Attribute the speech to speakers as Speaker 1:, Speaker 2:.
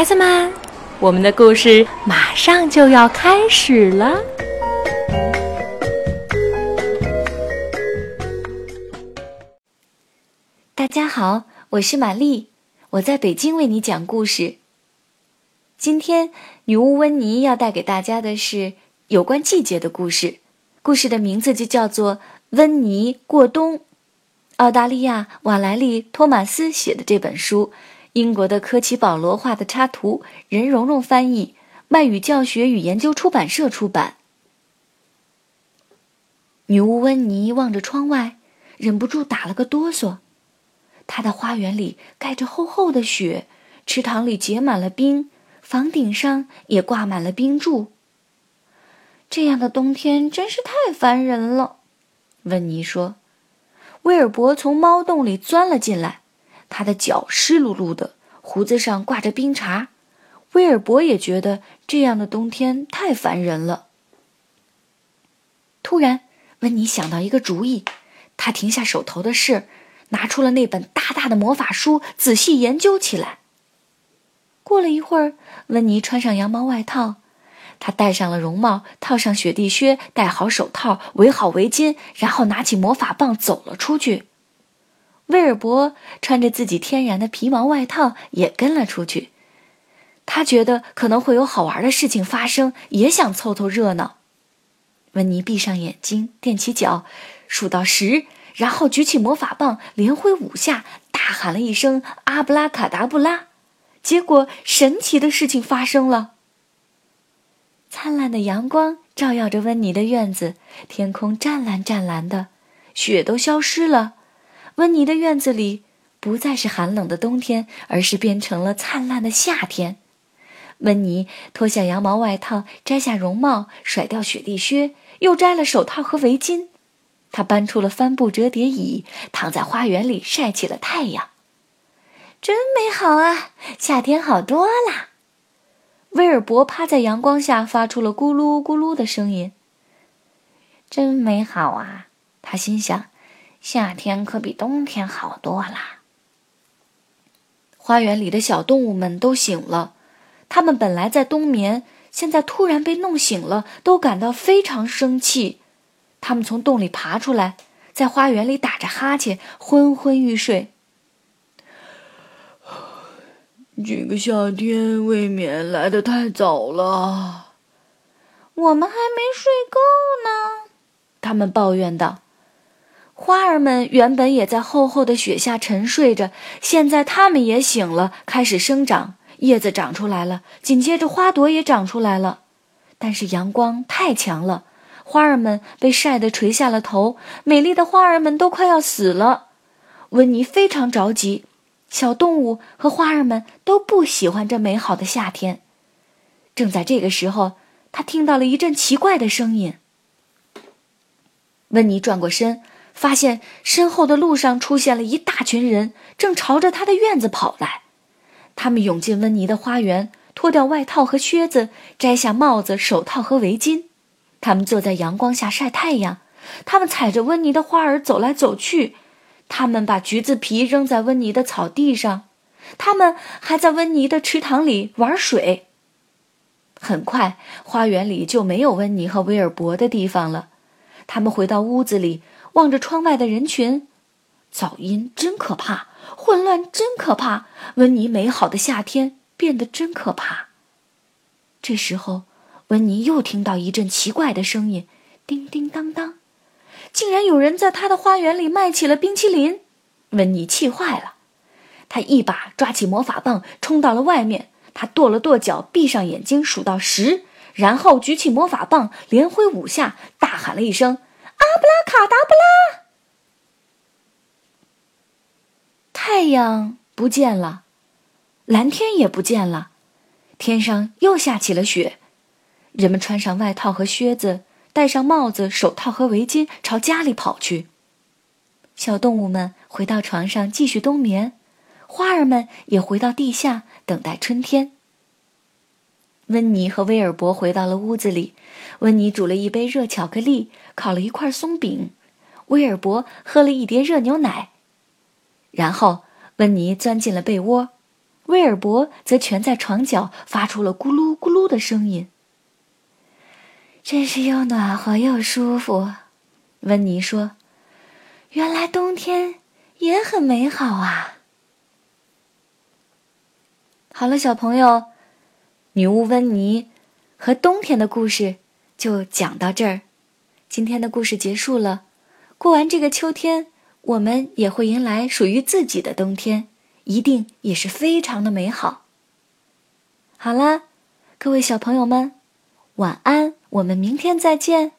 Speaker 1: 孩子们，我们的故事马上就要开始了。
Speaker 2: 大家好，我是玛丽，我在北京为你讲故事。今天，女巫温妮要带给大家的是有关季节的故事，故事的名字就叫做《温妮过冬》。澳大利亚瓦莱丽·托马斯写的这本书。英国的科奇·保罗画的插图，任蓉蓉翻译，外语教学与研究出版社出版。女巫温妮望着窗外，忍不住打了个哆嗦。她的花园里盖着厚厚的雪，池塘里结满了冰，房顶上也挂满了冰柱。这样的冬天真是太烦人了，温妮说。威尔伯从猫洞里钻了进来。他的脚湿漉漉的，胡子上挂着冰碴。威尔伯也觉得这样的冬天太烦人了。突然，温妮想到一个主意，他停下手头的事，拿出了那本大大的魔法书，仔细研究起来。过了一会儿，温妮穿上羊毛外套，他戴上了绒帽，套上雪地靴，戴好手套，围好围巾，然后拿起魔法棒走了出去。威尔伯穿着自己天然的皮毛外套也跟了出去，他觉得可能会有好玩的事情发生，也想凑凑热闹。温妮闭上眼睛，踮起脚，数到十，然后举起魔法棒，连挥五下，大喊了一声“阿布拉卡达布拉”，结果神奇的事情发生了。灿烂的阳光照耀着温妮的院子，天空湛蓝湛蓝的，雪都消失了。温妮的院子里不再是寒冷的冬天，而是变成了灿烂的夏天。温妮脱下羊毛外套，摘下绒帽，甩掉雪地靴，又摘了手套和围巾。她搬出了帆布折叠椅，躺在花园里晒起了太阳。真美好啊！夏天好多啦。威尔伯趴在阳光下，发出了咕噜咕噜的声音。真美好啊！他心想。夏天可比冬天好多啦。花园里的小动物们都醒了，它们本来在冬眠，现在突然被弄醒了，都感到非常生气。它们从洞里爬出来，在花园里打着哈欠，昏昏欲睡。
Speaker 3: 这个夏天未免来得太早了，
Speaker 2: 我们还没睡够呢。他们抱怨道。花儿们原本也在厚厚的雪下沉睡着，现在它们也醒了，开始生长，叶子长出来了，紧接着花朵也长出来了。但是阳光太强了，花儿们被晒得垂下了头，美丽的花儿们都快要死了。温妮非常着急，小动物和花儿们都不喜欢这美好的夏天。正在这个时候，他听到了一阵奇怪的声音。温妮转过身。发现身后的路上出现了一大群人，正朝着他的院子跑来。他们涌进温妮的花园，脱掉外套和靴子，摘下帽子、手套和围巾。他们坐在阳光下晒太阳。他们踩着温妮的花儿走来走去。他们把橘子皮扔在温妮的草地上。他们还在温妮的池塘里玩水。很快，花园里就没有温妮和威尔伯的地方了。他们回到屋子里。望着窗外的人群，噪音真可怕，混乱真可怕，温妮美好的夏天变得真可怕。这时候，温妮又听到一阵奇怪的声音，叮叮当当，竟然有人在他的花园里卖起了冰淇淋。温妮气坏了，他一把抓起魔法棒，冲到了外面。他跺了跺脚，闭上眼睛，数到十，然后举起魔法棒，连挥五下，大喊了一声。布拉卡达布拉！太阳不见了，蓝天也不见了，天上又下起了雪。人们穿上外套和靴子，戴上帽子、手套和围巾，朝家里跑去。小动物们回到床上继续冬眠，花儿们也回到地下等待春天。温妮和威尔伯回到了屋子里，温妮煮了一杯热巧克力，烤了一块松饼，威尔伯喝了一碟热牛奶。然后，温妮钻进了被窝，威尔伯则蜷在床角，发出了咕噜咕噜的声音。真是又暖和又舒服，温妮说：“原来冬天也很美好啊！”好了，小朋友，女巫温妮和冬天的故事就讲到这儿。今天的故事结束了，过完这个秋天，我们也会迎来属于自己的冬天，一定也是非常的美好。好啦，各位小朋友们，晚安。我们明天再见。